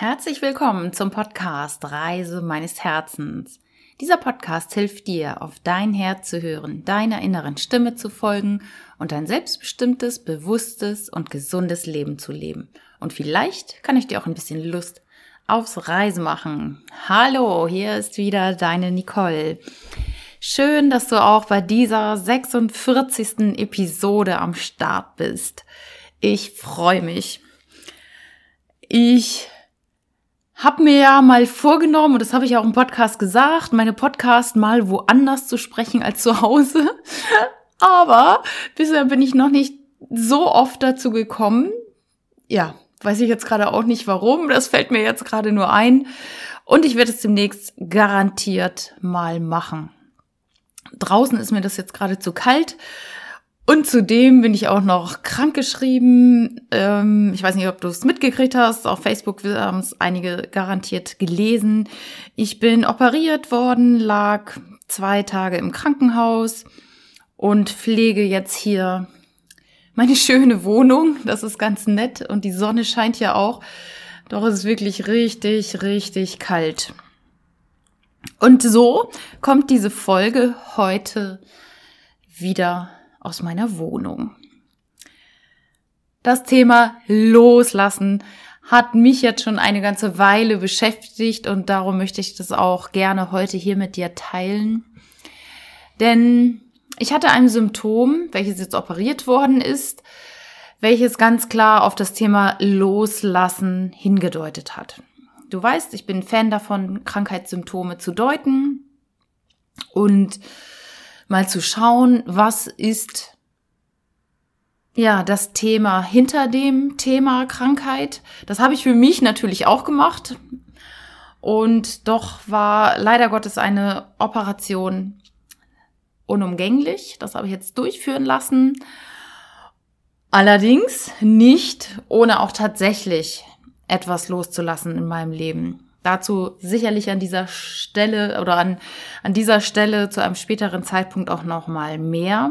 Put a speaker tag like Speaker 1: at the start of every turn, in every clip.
Speaker 1: Herzlich willkommen zum Podcast Reise meines Herzens. Dieser Podcast hilft dir, auf dein Herz zu hören, deiner inneren Stimme zu folgen und ein selbstbestimmtes, bewusstes und gesundes Leben zu leben. Und vielleicht kann ich dir auch ein bisschen Lust aufs Reise machen. Hallo, hier ist wieder deine Nicole. Schön, dass du auch bei dieser 46. Episode am Start bist. Ich freue mich. Ich habe mir ja mal vorgenommen, und das habe ich auch im Podcast gesagt, meine Podcast mal woanders zu sprechen als zu Hause. Aber bisher bin ich noch nicht so oft dazu gekommen. Ja, weiß ich jetzt gerade auch nicht warum. Das fällt mir jetzt gerade nur ein. Und ich werde es demnächst garantiert mal machen. Draußen ist mir das jetzt gerade zu kalt. Und zudem bin ich auch noch krankgeschrieben. Ähm, ich weiß nicht, ob du es mitgekriegt hast. Auf Facebook haben es einige garantiert gelesen. Ich bin operiert worden, lag zwei Tage im Krankenhaus und pflege jetzt hier meine schöne Wohnung. Das ist ganz nett und die Sonne scheint ja auch. Doch es ist wirklich richtig, richtig kalt. Und so kommt diese Folge heute wieder aus meiner Wohnung. Das Thema Loslassen hat mich jetzt schon eine ganze Weile beschäftigt und darum möchte ich das auch gerne heute hier mit dir teilen. Denn ich hatte ein Symptom, welches jetzt operiert worden ist, welches ganz klar auf das Thema Loslassen hingedeutet hat. Du weißt, ich bin Fan davon, Krankheitssymptome zu deuten und mal zu schauen, was ist ja das Thema hinter dem Thema Krankheit. Das habe ich für mich natürlich auch gemacht. Und doch war leider Gottes eine Operation unumgänglich. Das habe ich jetzt durchführen lassen. Allerdings nicht, ohne auch tatsächlich etwas loszulassen in meinem Leben. Dazu sicherlich an dieser Stelle oder an, an dieser Stelle zu einem späteren Zeitpunkt auch noch mal mehr.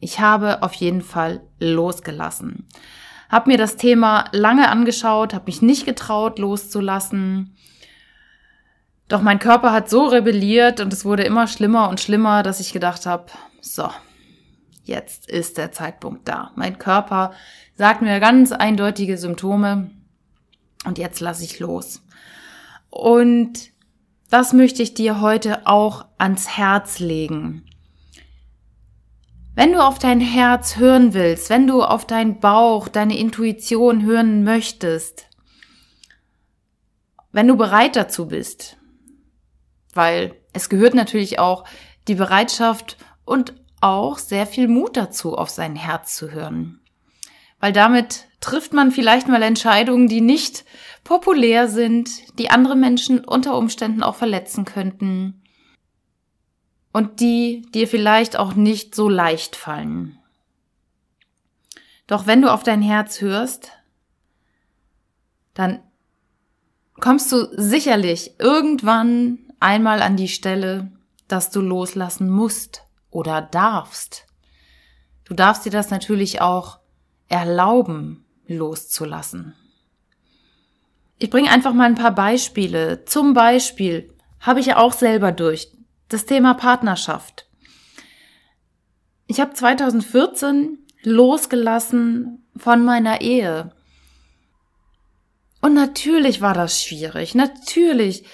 Speaker 1: Ich habe auf jeden Fall losgelassen. Hab mir das Thema lange angeschaut, habe mich nicht getraut loszulassen. Doch mein Körper hat so rebelliert und es wurde immer schlimmer und schlimmer, dass ich gedacht habe, so, jetzt ist der Zeitpunkt da. Mein Körper sagt mir ganz eindeutige Symptome und jetzt lasse ich los. Und das möchte ich dir heute auch ans Herz legen. Wenn du auf dein Herz hören willst, wenn du auf deinen Bauch, deine Intuition hören möchtest, wenn du bereit dazu bist, weil es gehört natürlich auch die Bereitschaft und auch sehr viel Mut dazu, auf sein Herz zu hören. Weil damit trifft man vielleicht mal Entscheidungen, die nicht populär sind, die andere Menschen unter Umständen auch verletzen könnten und die dir vielleicht auch nicht so leicht fallen. Doch wenn du auf dein Herz hörst, dann kommst du sicherlich irgendwann einmal an die Stelle, dass du loslassen musst oder darfst. Du darfst dir das natürlich auch erlauben, loszulassen. Ich bringe einfach mal ein paar Beispiele. Zum Beispiel habe ich ja auch selber durch das Thema Partnerschaft. Ich habe 2014 losgelassen von meiner Ehe. Und natürlich war das schwierig. Natürlich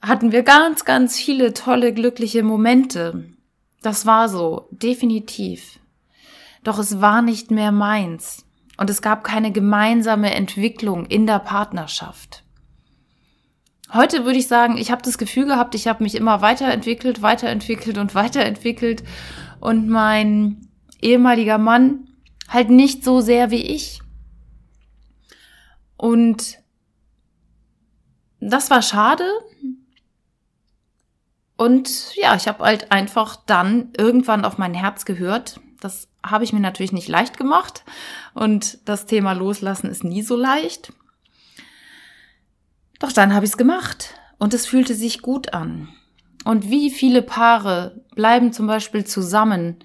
Speaker 1: hatten wir ganz, ganz viele tolle, glückliche Momente. Das war so, definitiv. Doch es war nicht mehr meins und es gab keine gemeinsame Entwicklung in der Partnerschaft. Heute würde ich sagen, ich habe das Gefühl gehabt, ich habe mich immer weiterentwickelt, weiterentwickelt und weiterentwickelt und mein ehemaliger Mann halt nicht so sehr wie ich. Und das war schade. Und ja, ich habe halt einfach dann irgendwann auf mein Herz gehört. Das habe ich mir natürlich nicht leicht gemacht und das Thema Loslassen ist nie so leicht. Doch dann habe ich es gemacht und es fühlte sich gut an. Und wie viele Paare bleiben zum Beispiel zusammen,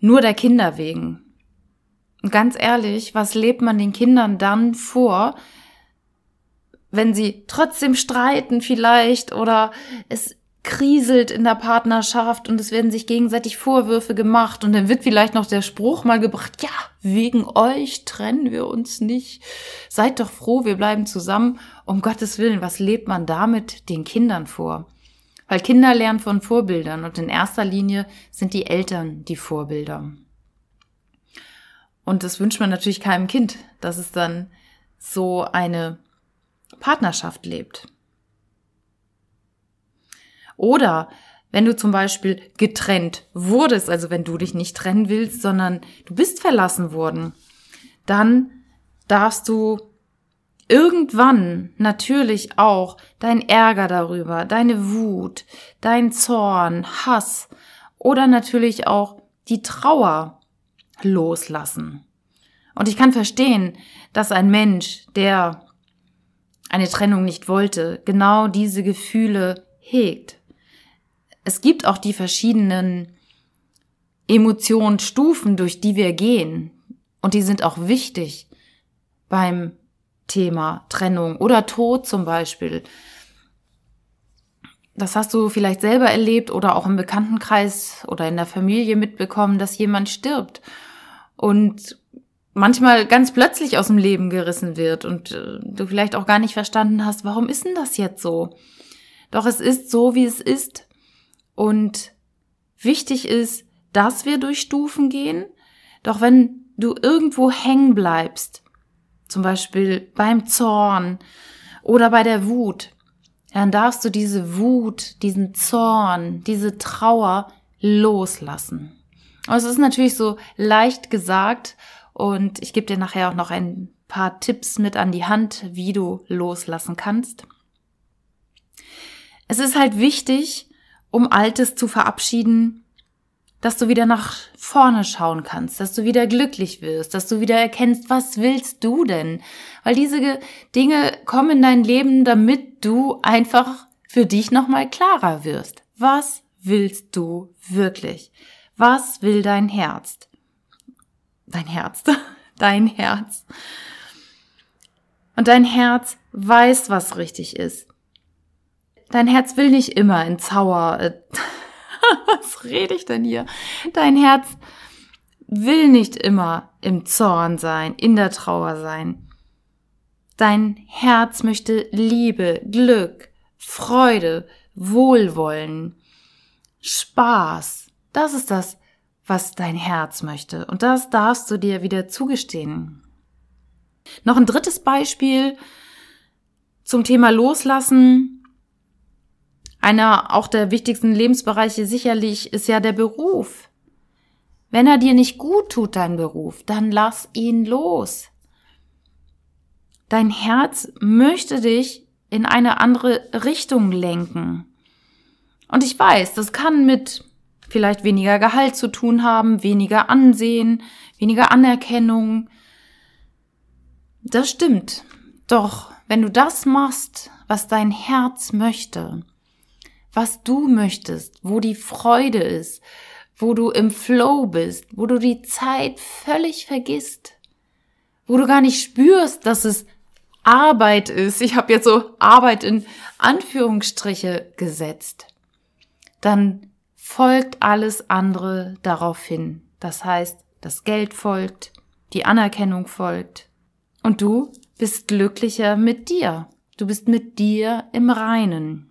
Speaker 1: nur der Kinder wegen? Und ganz ehrlich, was lebt man den Kindern dann vor, wenn sie trotzdem streiten vielleicht oder es kriselt in der Partnerschaft und es werden sich gegenseitig Vorwürfe gemacht und dann wird vielleicht noch der Spruch mal gebracht, ja, wegen euch trennen wir uns nicht. Seid doch froh, wir bleiben zusammen. Um Gottes Willen, was lebt man damit den Kindern vor? Weil Kinder lernen von Vorbildern und in erster Linie sind die Eltern die Vorbilder. Und das wünscht man natürlich keinem Kind, dass es dann so eine Partnerschaft lebt. Oder wenn du zum Beispiel getrennt wurdest, also wenn du dich nicht trennen willst, sondern du bist verlassen worden, dann darfst du irgendwann natürlich auch dein Ärger darüber, deine Wut, dein Zorn, Hass oder natürlich auch die Trauer loslassen. Und ich kann verstehen, dass ein Mensch, der eine Trennung nicht wollte, genau diese Gefühle hegt. Es gibt auch die verschiedenen Emotionsstufen, durch die wir gehen. Und die sind auch wichtig beim Thema Trennung oder Tod zum Beispiel. Das hast du vielleicht selber erlebt oder auch im Bekanntenkreis oder in der Familie mitbekommen, dass jemand stirbt und manchmal ganz plötzlich aus dem Leben gerissen wird und äh, du vielleicht auch gar nicht verstanden hast, warum ist denn das jetzt so? Doch es ist so, wie es ist. Und wichtig ist, dass wir durch Stufen gehen. Doch wenn du irgendwo hängen bleibst, zum Beispiel beim Zorn oder bei der Wut, dann darfst du diese Wut, diesen Zorn, diese Trauer loslassen. Und es ist natürlich so leicht gesagt und ich gebe dir nachher auch noch ein paar Tipps mit an die Hand, wie du loslassen kannst. Es ist halt wichtig, um Altes zu verabschieden, dass du wieder nach vorne schauen kannst, dass du wieder glücklich wirst, dass du wieder erkennst, was willst du denn? Weil diese Dinge kommen in dein Leben, damit du einfach für dich nochmal klarer wirst. Was willst du wirklich? Was will dein Herz? Dein Herz, dein Herz. Und dein Herz weiß, was richtig ist. Dein Herz will nicht immer in Zauer. Äh, was rede ich denn hier? Dein Herz will nicht immer im Zorn sein, in der Trauer sein. Dein Herz möchte Liebe, Glück, Freude, Wohlwollen, Spaß. Das ist das, was dein Herz möchte. Und das darfst du dir wieder zugestehen. Noch ein drittes Beispiel zum Thema Loslassen. Einer auch der wichtigsten Lebensbereiche sicherlich ist ja der Beruf. Wenn er dir nicht gut tut, dein Beruf, dann lass ihn los. Dein Herz möchte dich in eine andere Richtung lenken. Und ich weiß, das kann mit vielleicht weniger Gehalt zu tun haben, weniger Ansehen, weniger Anerkennung. Das stimmt. Doch wenn du das machst, was dein Herz möchte, was du möchtest, wo die Freude ist, wo du im Flow bist, wo du die Zeit völlig vergisst, wo du gar nicht spürst, dass es Arbeit ist. Ich habe jetzt so Arbeit in Anführungsstriche gesetzt. Dann folgt alles andere darauf hin. Das heißt, das Geld folgt, die Anerkennung folgt. Und du bist glücklicher mit dir. Du bist mit dir im Reinen.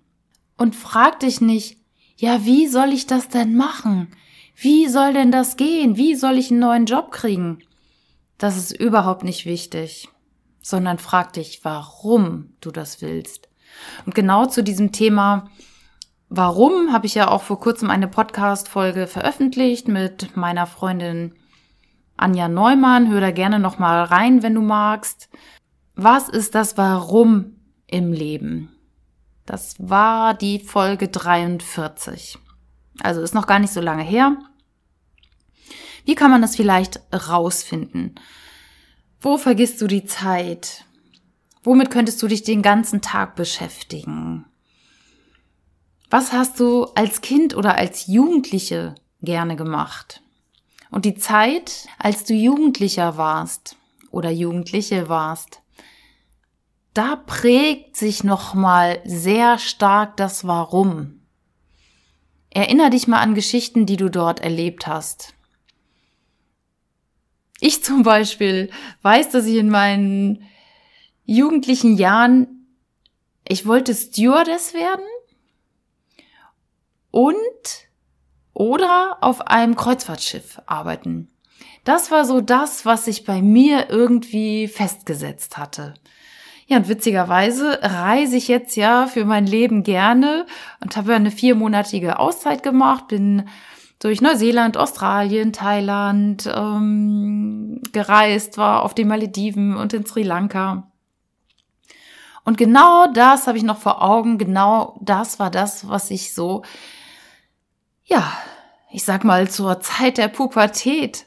Speaker 1: Und frag dich nicht, ja, wie soll ich das denn machen? Wie soll denn das gehen? Wie soll ich einen neuen Job kriegen? Das ist überhaupt nicht wichtig, sondern frag dich, warum du das willst. Und genau zu diesem Thema, warum, habe ich ja auch vor kurzem eine Podcast-Folge veröffentlicht mit meiner Freundin Anja Neumann. Hör da gerne nochmal rein, wenn du magst. Was ist das Warum im Leben? Das war die Folge 43. Also ist noch gar nicht so lange her. Wie kann man das vielleicht rausfinden? Wo vergisst du die Zeit? Womit könntest du dich den ganzen Tag beschäftigen? Was hast du als Kind oder als Jugendliche gerne gemacht? Und die Zeit, als du Jugendlicher warst oder Jugendliche warst, da prägt sich nochmal sehr stark das Warum. Erinner dich mal an Geschichten, die du dort erlebt hast. Ich zum Beispiel weiß, dass ich in meinen jugendlichen Jahren, ich wollte Stewardess werden und oder auf einem Kreuzfahrtschiff arbeiten. Das war so das, was sich bei mir irgendwie festgesetzt hatte. Ja, und witzigerweise reise ich jetzt ja für mein Leben gerne und habe eine viermonatige Auszeit gemacht, bin durch Neuseeland, Australien, Thailand ähm, gereist, war auf den Malediven und in Sri Lanka. Und genau das habe ich noch vor Augen, genau das war das, was ich so, ja, ich sag mal, zur Zeit der Pubertät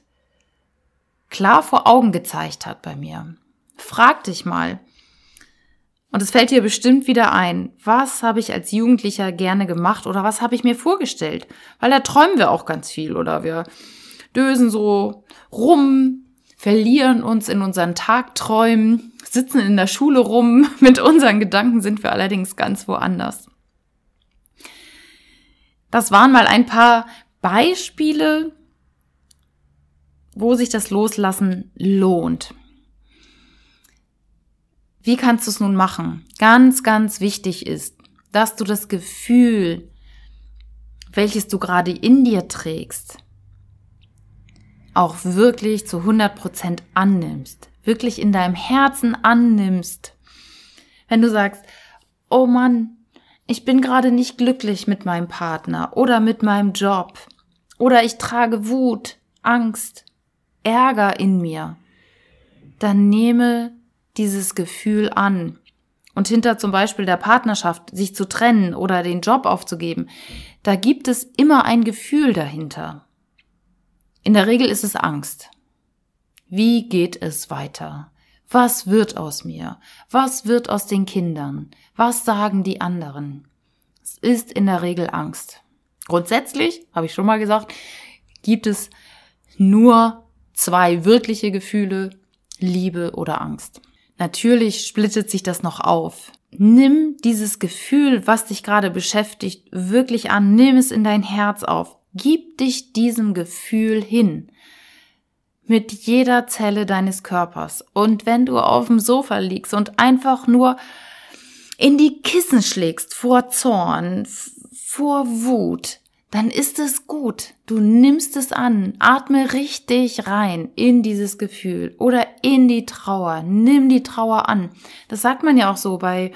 Speaker 1: klar vor Augen gezeigt hat bei mir. Frag dich mal, und es fällt dir bestimmt wieder ein, was habe ich als Jugendlicher gerne gemacht oder was habe ich mir vorgestellt? Weil da träumen wir auch ganz viel oder wir dösen so rum, verlieren uns in unseren Tagträumen, sitzen in der Schule rum. Mit unseren Gedanken sind wir allerdings ganz woanders. Das waren mal ein paar Beispiele, wo sich das Loslassen lohnt. Wie kannst du es nun machen? Ganz, ganz wichtig ist, dass du das Gefühl, welches du gerade in dir trägst, auch wirklich zu 100 Prozent annimmst, wirklich in deinem Herzen annimmst. Wenn du sagst, oh Mann, ich bin gerade nicht glücklich mit meinem Partner oder mit meinem Job oder ich trage Wut, Angst, Ärger in mir, dann nehme dieses Gefühl an. Und hinter zum Beispiel der Partnerschaft, sich zu trennen oder den Job aufzugeben, da gibt es immer ein Gefühl dahinter. In der Regel ist es Angst. Wie geht es weiter? Was wird aus mir? Was wird aus den Kindern? Was sagen die anderen? Es ist in der Regel Angst. Grundsätzlich, habe ich schon mal gesagt, gibt es nur zwei wirkliche Gefühle, Liebe oder Angst. Natürlich splittet sich das noch auf. Nimm dieses Gefühl, was dich gerade beschäftigt, wirklich an. Nimm es in dein Herz auf. Gib dich diesem Gefühl hin. Mit jeder Zelle deines Körpers. Und wenn du auf dem Sofa liegst und einfach nur in die Kissen schlägst vor Zorn, vor Wut, dann ist es gut. Du nimmst es an, atme richtig rein in dieses Gefühl oder in die Trauer. Nimm die Trauer an. Das sagt man ja auch so bei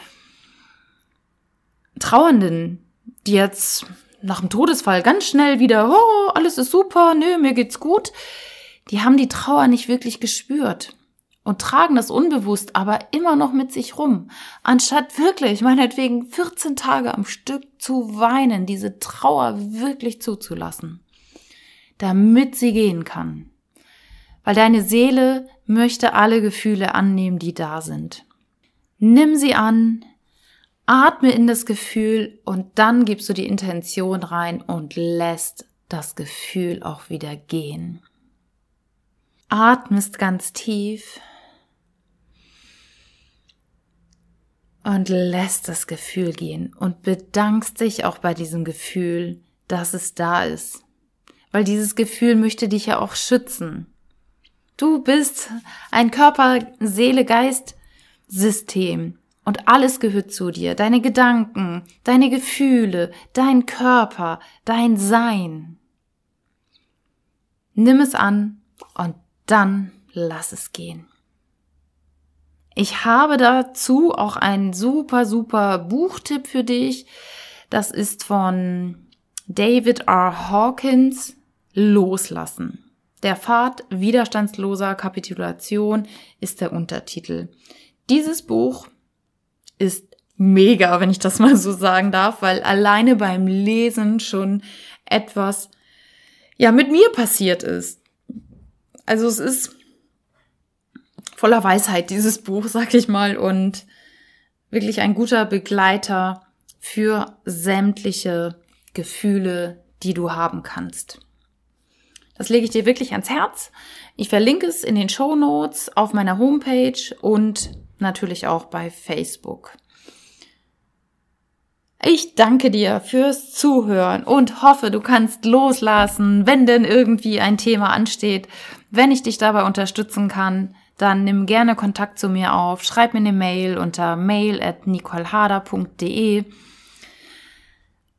Speaker 1: Trauernden, die jetzt nach dem Todesfall ganz schnell wieder, oh, alles ist super, nö, mir geht's gut. Die haben die Trauer nicht wirklich gespürt und tragen das unbewusst aber immer noch mit sich rum, anstatt wirklich, meinetwegen 14 Tage am Stück zu weinen, diese Trauer wirklich zuzulassen, damit sie gehen kann. Weil deine Seele möchte alle Gefühle annehmen, die da sind. Nimm sie an, atme in das Gefühl und dann gibst du die Intention rein und lässt das Gefühl auch wieder gehen. Atmest ganz tief und lässt das Gefühl gehen und bedankst dich auch bei diesem Gefühl, dass es da ist. Weil dieses Gefühl möchte dich ja auch schützen. Du bist ein Körper, Seele, Geist, System und alles gehört zu dir. Deine Gedanken, deine Gefühle, dein Körper, dein Sein. Nimm es an und dann lass es gehen. Ich habe dazu auch einen super, super Buchtipp für dich. Das ist von David R. Hawkins, Loslassen. Der Pfad widerstandsloser Kapitulation ist der Untertitel. Dieses Buch ist mega, wenn ich das mal so sagen darf, weil alleine beim Lesen schon etwas, ja, mit mir passiert ist. Also es ist voller Weisheit, dieses Buch, sag ich mal, und wirklich ein guter Begleiter für sämtliche Gefühle, die du haben kannst. Das lege ich dir wirklich ans Herz. Ich verlinke es in den Show Notes auf meiner Homepage und natürlich auch bei Facebook. Ich danke dir fürs Zuhören und hoffe, du kannst loslassen, wenn denn irgendwie ein Thema ansteht. Wenn ich dich dabei unterstützen kann, dann nimm gerne Kontakt zu mir auf. Schreib mir eine Mail unter mail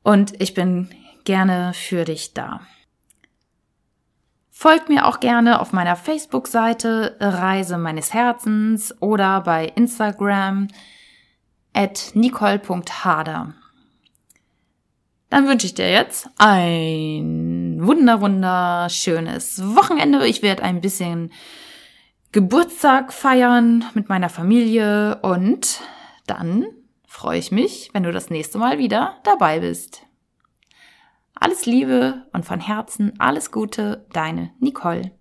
Speaker 1: und ich bin gerne für dich da. Folgt mir auch gerne auf meiner Facebook-Seite Reise meines Herzens oder bei Instagram at nicole.harder. Dann wünsche ich dir jetzt ein wunder wunderschönes Wochenende. Ich werde ein bisschen Geburtstag feiern mit meiner Familie und dann freue ich mich, wenn du das nächste Mal wieder dabei bist. Alles Liebe und von Herzen alles Gute, deine Nicole.